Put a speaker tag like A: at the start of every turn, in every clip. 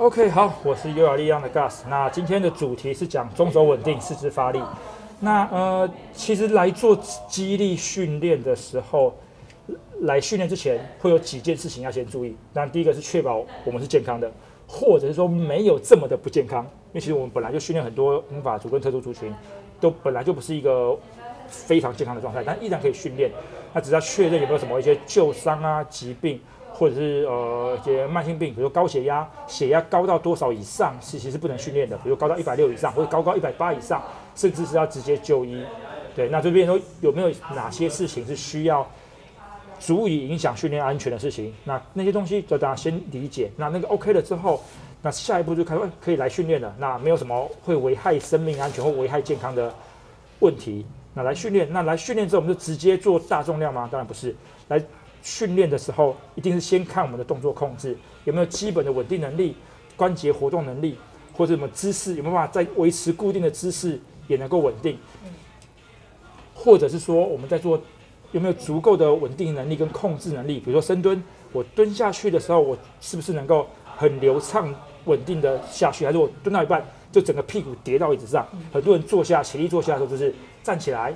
A: OK，好，我是优雅力量的 Gus。那今天的主题是讲中轴稳定、四肢发力。那呃，其实来做肌力训练的时候，来训练之前会有几件事情要先注意。那第一个是确保我们是健康的，或者是说没有这么的不健康。因为其实我们本来就训练很多英法族跟特殊族群，都本来就不是一个非常健康的状态，但依然可以训练。那只要确认有没有什么一些旧伤啊、疾病。或者是呃一些慢性病，比如高血压，血压高到多少以上是其实不能训练的，比如高到一百六以上，或者高高一百八以上，甚至是要直接就医。对，那这边说有没有哪些事情是需要足以影响训练安全的事情？那那些东西就大家先理解。那那个 OK 了之后，那下一步就开始可以来训练了。那没有什么会危害生命安全或危害健康的问题，那来训练。那来训练之后，我们就直接做大重量吗？当然不是，来。训练的时候，一定是先看我们的动作控制有没有基本的稳定能力、关节活动能力，或者什么姿势有没有办法在维持固定的姿势也能够稳定，或者是说我们在做有没有足够的稳定能力跟控制能力，比如说深蹲，我蹲下去的时候，我是不是能够很流畅稳定的下去，还是我蹲到一半就整个屁股跌到椅子上？很多人坐下起立坐下的时候就是站起来，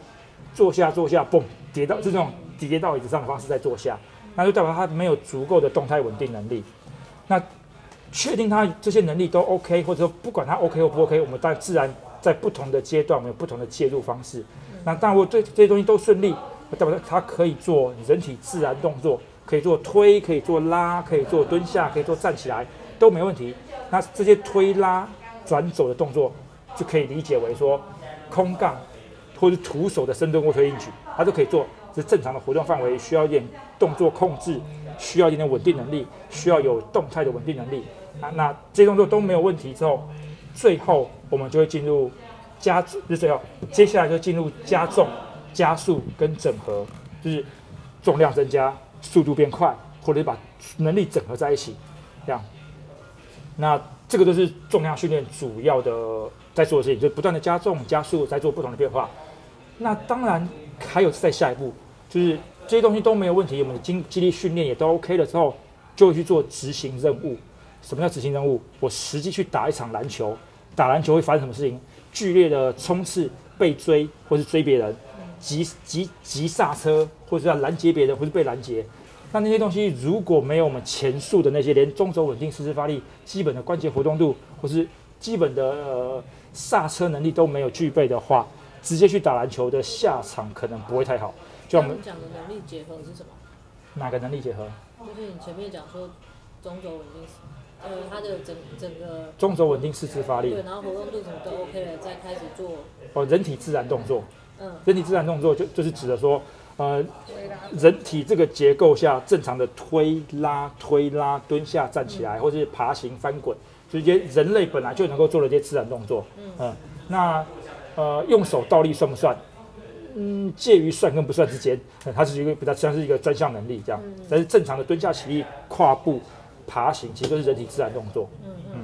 A: 坐下坐下，嘣，跌到就这种。直接到椅子上的方式再坐下，那就代表他没有足够的动态稳定能力。那确定他这些能力都 OK，或者说不管他 OK 或不 OK，我们当然自然在不同的阶段，我们有不同的介入方式。那当然，我对这些东西都顺利，代表他可以做人体自然动作，可以做推，可以做拉，可以做蹲下，可以做站起来，都没问题。那这些推拉转走的动作，就可以理解为说空杠或者徒手的深蹲或推硬举，他都可以做。是正常的活动范围，需要一点动作控制，需要一点稳定能力，需要有动态的稳定能力啊。那这些动作都没有问题之后，最后我们就会进入加，就是最后接下来就进入加重、加速跟整合，就是重量增加，速度变快，或者是把能力整合在一起，这样。那这个都是重量训练主要的在做的事情，就不断的加重、加速，在做不同的变化。那当然还有在下一步。就是这些东西都没有问题，我们的经激励训练也都 OK 了之后，就去做执行任务。什么叫执行任务？我实际去打一场篮球，打篮球会发生什么事情？剧烈的冲刺、被追，或是追别人，急急急刹车，或者要拦截别人，或是被拦截。那那些东西如果没有我们前述的那些，连中轴稳定、四肢发力、基本的关节活动度，或是基本的呃刹车能力都没有具备的话，直接去打篮球的下场可能不会太好。
B: 就我们讲的能力结合是什么？
A: 哪个能力结合？
B: 就是你前面讲说中轴稳定，呃，它的整整个
A: 中轴稳定四肢发力，
B: 对，然后活动度什么都 OK 了，再开始做
A: 哦，人体自然动作，嗯，人体自然动作就就是指的说，呃，人体这个结构下正常的推拉、推拉、蹲下、站起来，或者是爬行、翻滚，这些人类本来就能够做的这些自然动作，嗯，那呃，用手倒立算不算？嗯，介于算跟不算之间，它是一个比较像是一个专项能力这样。但是正常的蹲下起立、跨步、爬行，其实都是人体自然动作。嗯嗯。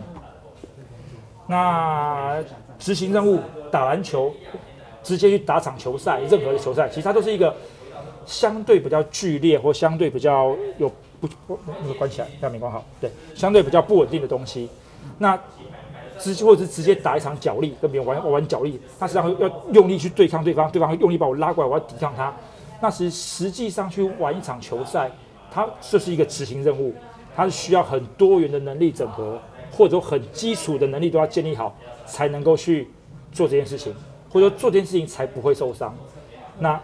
A: 那执行任务，打篮球，直接去打场球赛，任何的球赛，其实它都是一个相对比较剧烈或相对比较有不那个关起来，让没关好。对，相对比较不稳定的东西。那直或者是直接打一场脚力，跟别人玩玩脚力，他实际上要用力去对抗对方，对方用力把我拉过来，我要抵抗他。那实实际上去玩一场球赛，它这是一个执行任务，它是需要很多元的能力整合，或者很基础的能力都要建立好，才能够去做这件事情，或者说做这件事情才不会受伤。那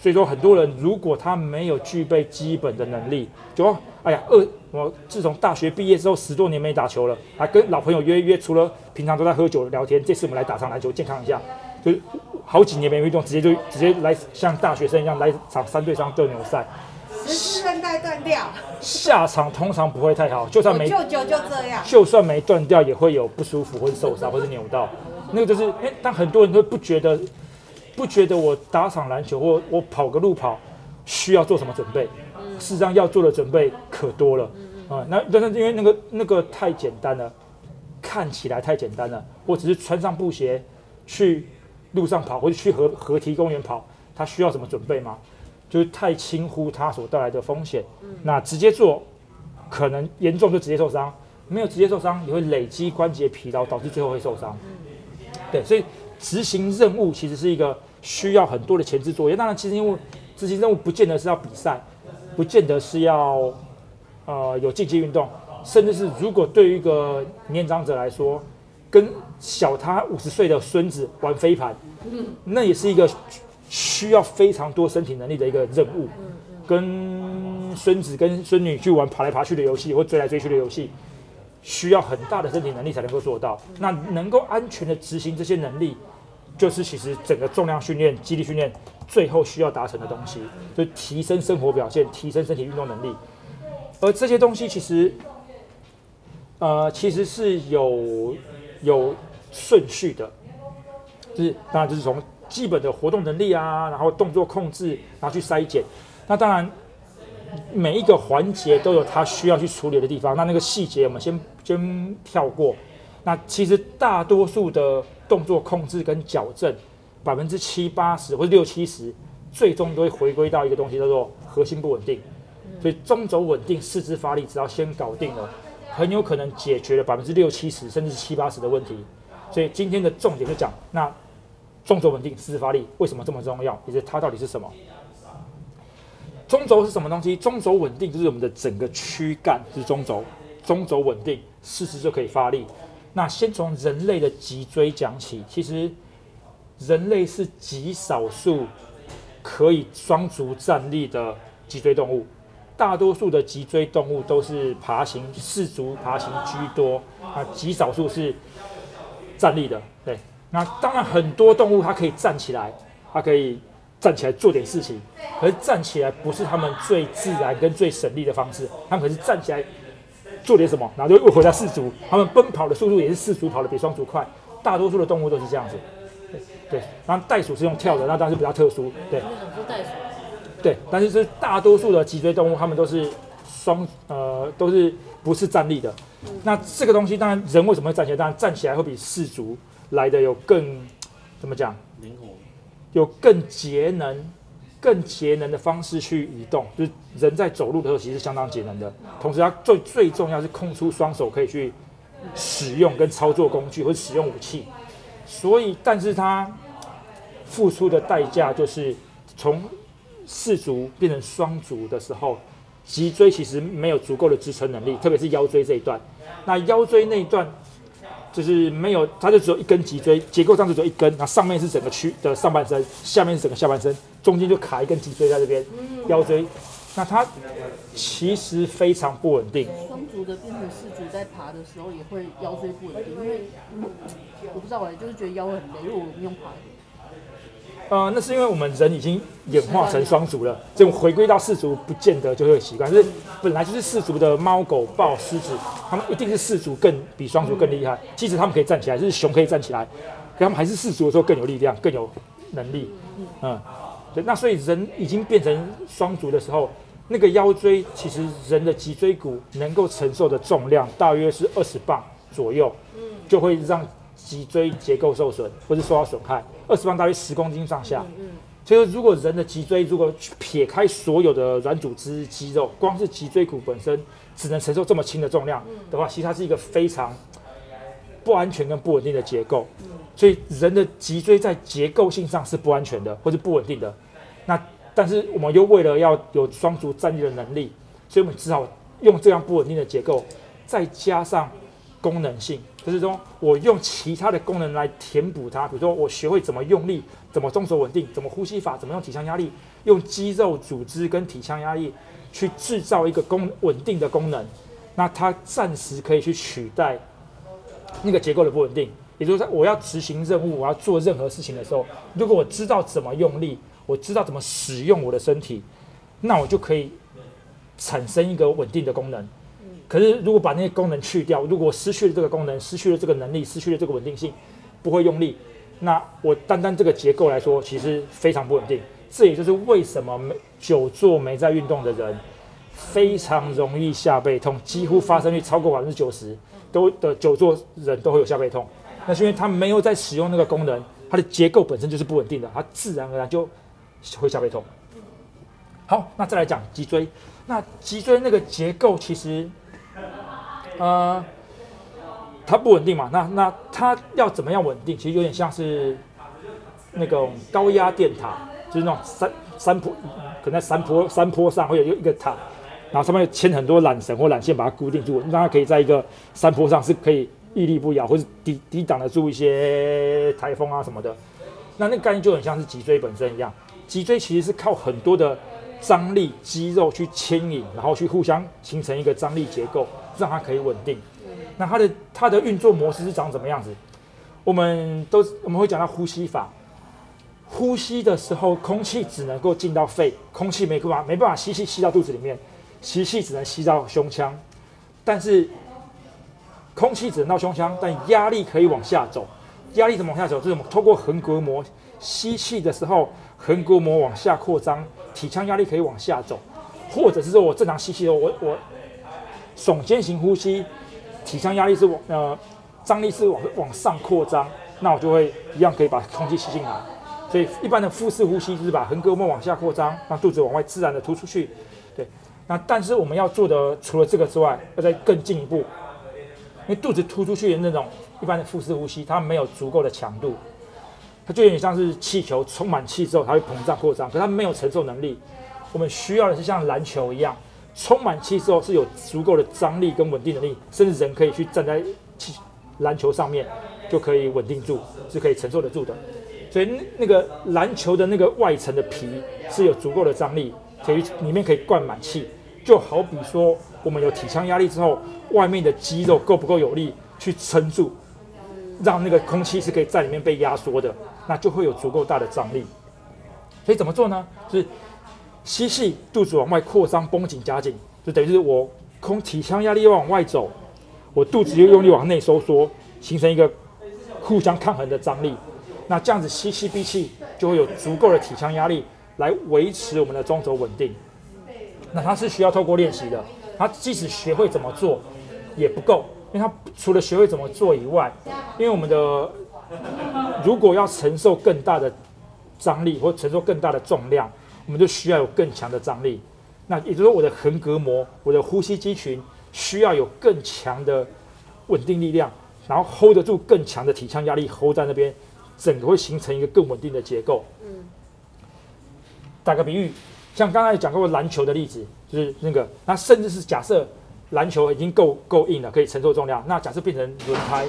A: 所以说，很多人如果他没有具备基本的能力，就哎呀，二我自从大学毕业之后十多年没打球了，还跟老朋友约约，除了平常都在喝酒聊天，这次我们来打场篮球，健康一下，就好几年没运动，直接就直接来像大学生一样来场三对三斗牛赛，
C: 十韧带断掉，
A: 下场通常不会太好，就算没
C: 舅舅就这样，
A: 就算没断掉也会有不舒服或者受伤或者扭到，那个就是哎，但很多人都不觉得。不觉得我打场篮球或我跑个路跑需要做什么准备？事实上要做的准备可多了啊！那但是因为那个那个太简单了，看起来太简单了。我只是穿上布鞋去路上跑，或者去河河堤公园跑，它需要什么准备吗？就是太轻忽它所带来的风险。那直接做可能严重就直接受伤，没有直接受伤，也会累积关节疲劳，导致最后会受伤。对，所以执行任务其实是一个需要很多的前置作业。当然，其实因为执行任务不见得是要比赛，不见得是要呃有竞技运动，甚至是如果对于一个年长者来说，跟小他五十岁的孙子玩飞盘，那也是一个需要非常多身体能力的一个任务。跟孙子跟孙女去玩爬来爬去的游戏或追来追去的游戏，需要很大的身体能力才能够做到。那能够安全的执行这些能力，就是其实整个重量训练、肌力训练最后需要达成的东西，就是提升生活表现、提升身体运动能力。而这些东西其实，呃，其实是有有顺序的，就是当然就是从基本的活动能力啊，然后动作控制，然后去筛检。那当然，每一个环节都有它需要去处理的地方。那那个细节我们先先跳过。那其实大多数的动作控制跟矫正，百分之七八十或者六七十，最终都会回归到一个东西叫做核心不稳定。所以中轴稳定、四肢发力，只要先搞定了，很有可能解决了百分之六七十甚至七八十的问题。所以今天的重点就讲，那中轴稳定、四肢发力为什么这么重要，以及它到底是什么？中轴是什么东西？中轴稳定就是我们的整个躯干是中轴，中轴稳定，四肢就可以发力。那先从人类的脊椎讲起，其实人类是极少数可以双足站立的脊椎动物，大多数的脊椎动物都是爬行，四足爬行居多，啊，极少数是站立的。对，那当然很多动物它可以站起来，它可以。站起来做点事情，可是站起来不是他们最自然跟最省力的方式。他们可是站起来做点什么，然后就又回到四足。他们奔跑的速度也是四足跑的比双足快。大多数的动物都是这样子。对，然后袋鼠是用跳的，那当然是比较特殊。对，
B: 袋鼠。
A: 对，但是是大多数的脊椎动物，它们都是双呃都是不是站立的。那这个东西当然人为什么会站起来？当然站起来会比四足来的有更怎么讲灵活。有更节能、更节能的方式去移动，就是人在走路的时候其实相当节能的。同时，它最最重要是空出双手可以去使用跟操作工具或者使用武器。所以，但是它付出的代价就是从四足变成双足的时候，脊椎其实没有足够的支撑能力，特别是腰椎这一段。那腰椎那一段。就是没有，它就只有一根脊椎，结构上就只有一根，然后上面是整个躯的上半身，下面是整个下半身，中间就卡一根脊椎在这边，腰椎。那它其实非常不稳定。
D: 双足的变成四足在爬的时候也会腰椎不稳定，因为我不知道哎，就是觉得腰很累，因为我用爬的。
A: 呃，那是因为我们人已经演化成双足了，这种回归到四足不见得就会习惯。就是本来就是四足的猫、狗、豹、狮子，它们一定是四足更比双足更厉害。即使它们可以站起来，就是熊可以站起来，可它们还是四足的时候更有力量、更有能力。嗯，那所以人已经变成双足的时候，那个腰椎其实人的脊椎骨能够承受的重量大约是二十磅左右，就会让脊椎结构受损或是受到损害。二十磅大约十公斤上下，所以说如果人的脊椎如果撇开所有的软组织肌肉，光是脊椎骨本身只能承受这么轻的重量的话，其实它是一个非常不安全跟不稳定的结构。所以人的脊椎在结构性上是不安全的或者不稳定的。那但是我们又为了要有双足站立的能力，所以我们只好用这样不稳定的结构，再加上功能性。就是说，我用其他的功能来填补它，比如说我学会怎么用力，怎么中手稳定，怎么呼吸法，怎么用体腔压力，用肌肉组织跟体腔压力去制造一个功稳定的功能，那它暂时可以去取代那个结构的不稳定。也就是说，我要执行任务，我要做任何事情的时候，如果我知道怎么用力，我知道怎么使用我的身体，那我就可以产生一个稳定的功能。可是，如果把那些功能去掉，如果失去了这个功能，失去了这个能力，失去了这个稳定性，不会用力，那我单单这个结构来说，其实非常不稳定。这也就是为什么没久坐没在运动的人，非常容易下背痛，几乎发生率超过百分之九十，都的久坐人都会有下背痛。那是因为他没有在使用那个功能，它的结构本身就是不稳定的，它自然而然就会下背痛。好，那再来讲脊椎，那脊椎那个结构其实。呃，它不稳定嘛，那那它要怎么样稳定？其实有点像是那种高压电塔，就是那种山山坡，可能在山坡山坡上会有一个塔，然后上面牵很多缆绳或缆线把它固定住，让它可以在一个山坡上是可以屹立不摇，或是抵抵挡得住一些台风啊什么的。那那个概念就很像是脊椎本身一样，脊椎其实是靠很多的张力肌肉去牵引，然后去互相形成一个张力结构，让它可以稳定。那它的它的运作模式是长什么样子？我们都我们会讲到呼吸法，呼吸的时候，空气只能够进到肺，空气没办法没办法吸气吸到肚子里面，吸气只能吸到胸腔，但是空气只能到胸腔，但压力可以往下走。压力怎么往下走？就是我们透过横膈膜吸气的时候，横膈膜往下扩张，体腔压力可以往下走，或者是说我正常吸气的时候，我我耸肩型呼吸，体腔压力是往呃张力是往往上扩张，那我就会一样可以把空气吸进来。所以一般的腹式呼吸是把横膈膜往下扩张，让肚子往外自然的突出去。对，那但是我们要做的除了这个之外，要再更进一步，因为肚子突出去的那种。一般的腹式呼吸，它没有足够的强度，它就有点像是气球充满气之后，它会膨胀扩张，可它没有承受能力。我们需要的是像篮球一样，充满气之后是有足够的张力跟稳定能力，甚至人可以去站在气篮球上面就可以稳定住，是可以承受得住的。所以那个篮球的那个外层的皮是有足够的张力，可以里面可以灌满气，就好比说我们有体腔压力之后，外面的肌肉够不够有力去撑住。让那个空气是可以在里面被压缩的，那就会有足够大的张力。所以怎么做呢？是吸气，肚子往外扩张，绷紧夹紧，就等于是我空体腔压力又往外走，我肚子又用力往内收缩，形成一个互相抗衡的张力。那这样子吸气闭气，就会有足够的体腔压力来维持我们的中轴稳定。那它是需要透过练习的，它即使学会怎么做也不够。因为它除了学会怎么做以外，因为我们的如果要承受更大的张力或承受更大的重量，我们就需要有更强的张力。那也就是说，我的横膈膜、我的呼吸肌群需要有更强的稳定力量，然后 hold 得住更强的体腔压力，hold 在那边，整个会形成一个更稳定的结构。嗯。打个比喻，像刚才讲过篮球的例子，就是那个，那甚至是假设。篮球已经够够硬了，可以承受重量。那假设变成轮胎，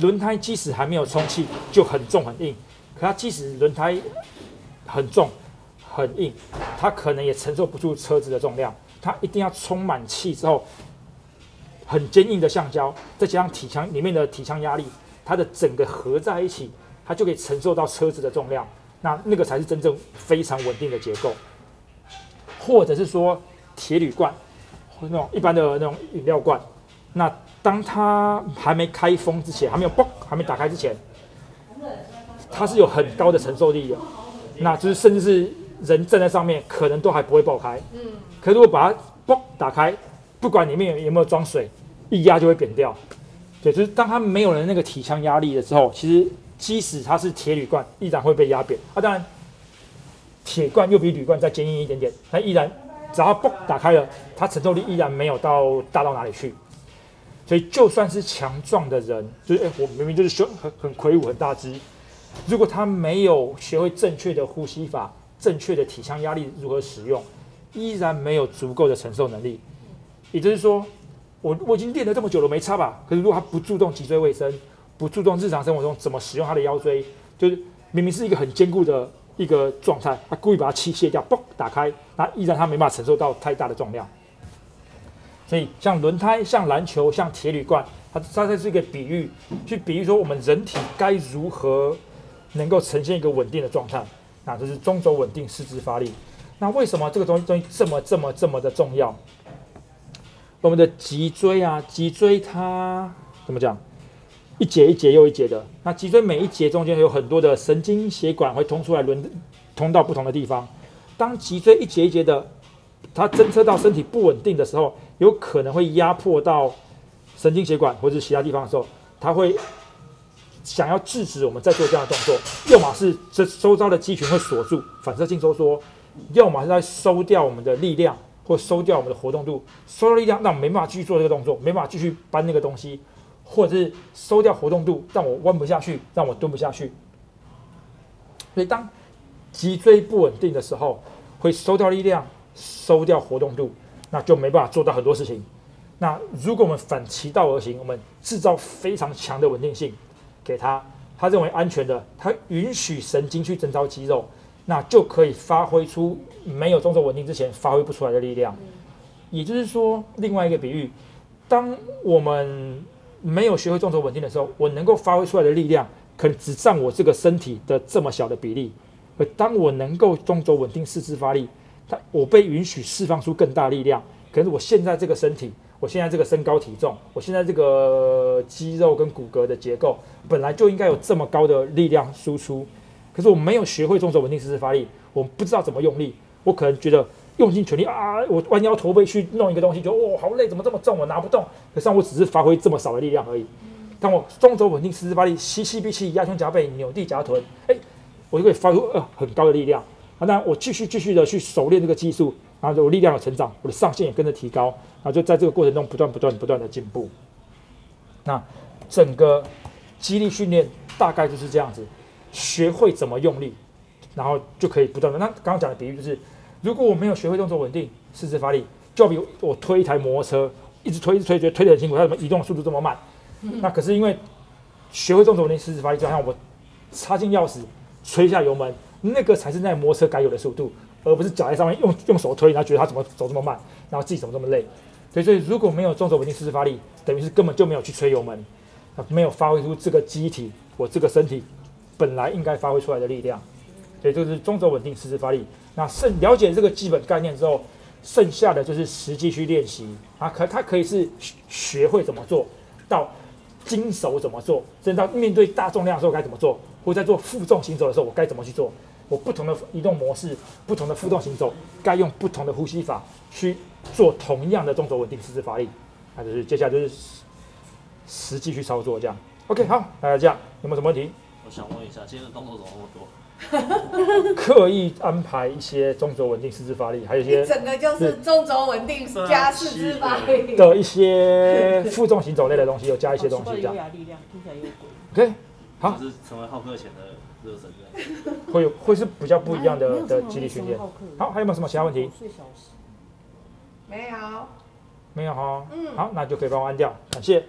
A: 轮胎即使还没有充气就很重很硬，可它即使轮胎很重很硬，它可能也承受不住车子的重量。它一定要充满气之后，很坚硬的橡胶，再加上体腔里面的体腔压力，它的整个合在一起，它就可以承受到车子的重量。那那个才是真正非常稳定的结构，或者是说铁铝罐。或那种一般的那种饮料罐，那当它还没开封之前，还没有嘣，还没打开之前，它是有很高的承受力的，那就是甚至是人站在上面，可能都还不会爆开。嗯。可如果把它嘣打开，不管里面有有没有装水，一压就会扁掉。对，就是当它没有了那个体腔压力的时候，其实即使它是铁铝罐，依然会被压扁。啊，当然，铁罐又比铝罐再坚硬一点点，它依然。只要嘣打开了，它承受力依然没有到大到哪里去，所以就算是强壮的人，就是哎，我明明就是胸很很魁梧很大只，如果他没有学会正确的呼吸法、正确的体腔压力如何使用，依然没有足够的承受能力。也就是说，我我已经练了这么久了，没差吧？可是如果他不注重脊椎卫生，不注重日常生活中怎么使用他的腰椎，就是明明是一个很坚固的。一个状态，他故意把它气卸掉，嘣，打开，那依然他没办法承受到太大的重量。所以像轮胎、像篮球、像铁铝罐，它它这是一个比喻，去比喻说我们人体该如何能够呈现一个稳定的状态。那这是中轴稳定，四肢发力。那为什么这个东西东西这么这么这么的重要？我们的脊椎啊，脊椎它怎么讲？一节一节又一节的，那脊椎每一节中间有很多的神经血管会通出来，轮通到不同的地方。当脊椎一节一节的，它侦测到身体不稳定的时候，有可能会压迫到神经血管或者其他地方的时候，它会想要制止我们在做这样的动作。要么是这周遭的肌群会锁住，反射性收缩；要么是在收掉我们的力量，或收掉我们的活动度，收掉力量，让我没办法继续做这个动作，没办法继续搬那个东西。或者是收掉活动度，让我弯不下去，让我蹲不下去。所以当脊椎不稳定的时候，会收掉力量，收掉活动度，那就没办法做到很多事情。那如果我们反其道而行，我们制造非常强的稳定性给他，他认为安全的，他允许神经去征召肌肉，那就可以发挥出没有中轴稳定之前发挥不出来的力量。也就是说，另外一个比喻，当我们没有学会中轴稳定的时候，我能够发挥出来的力量，可能只占我这个身体的这么小的比例。而当我能够中轴稳定四肢发力，它我被允许释放出更大力量。可是我现在这个身体，我现在这个身高体重，我现在这个肌肉跟骨骼的结构，本来就应该有这么高的力量输出。可是我没有学会中轴稳定四肢发力，我不知道怎么用力，我可能觉得用尽全力啊，我弯腰驼背去弄一个东西，就哦好累，怎么这么重，我拿不动。可是我只是发挥这么少的力量而已。当我中轴稳定四肢发力，吸气闭气，压胸夹背，扭地夹臀，哎。我就可以发出呃很高的力量，啊，那我继续继续的去熟练这个技术，然后我力量的成长，我的上限也跟着提高，然后就在这个过程中不断不断不断的进步。那整个肌力训练大概就是这样子，学会怎么用力，然后就可以不断的。那刚刚讲的比喻就是，如果我没有学会动作稳定，四肢发力，就比我推一台摩托车，一直推一直推，觉得推得很辛苦，它怎么移动速度这么慢？那可是因为学会动作稳定，四肢发力，就好像我插进钥匙。吹一下油门，那个才是那摩托车该有的速度，而不是脚在上面用用手推，然后觉得他怎么走这么慢，然后自己怎么这么累。所以，所以如果没有中轴稳定四肢发力，等于是根本就没有去吹油门，没有发挥出这个机体我这个身体本来应该发挥出来的力量。所以，这是中轴稳定四肢发力。那剩了解这个基本概念之后，剩下的就是实际去练习啊。可它可以是学会怎么做到经手怎么做，甚至到面对大重量的时候该怎么做。或在做负重行走的时候，我该怎么去做？我不同的移动模式，不同的负重行走，该用不同的呼吸法去做同样的动作稳定四肢发力。那就是接下来就是实际去操作这样。OK，好，大家这样有没有什么问题？
E: 我想问一下，今天的动作怎么那么多？
A: 刻意安排一些中轴稳定四肢发力，还有一些
C: 整个就是中轴稳定加四肢发力
A: 的一些负重行走类的东西，有加一些东西这样。
D: 力量听起来有鬼。
A: OK，好，
E: 是成为浩克前的热身这样。
A: 会有会是比较不一样的的肌力训练。好，还有没有什么其他问题？
C: 没有。
A: 没有哈。
C: 嗯
A: 好，那就可以帮我按掉，感谢。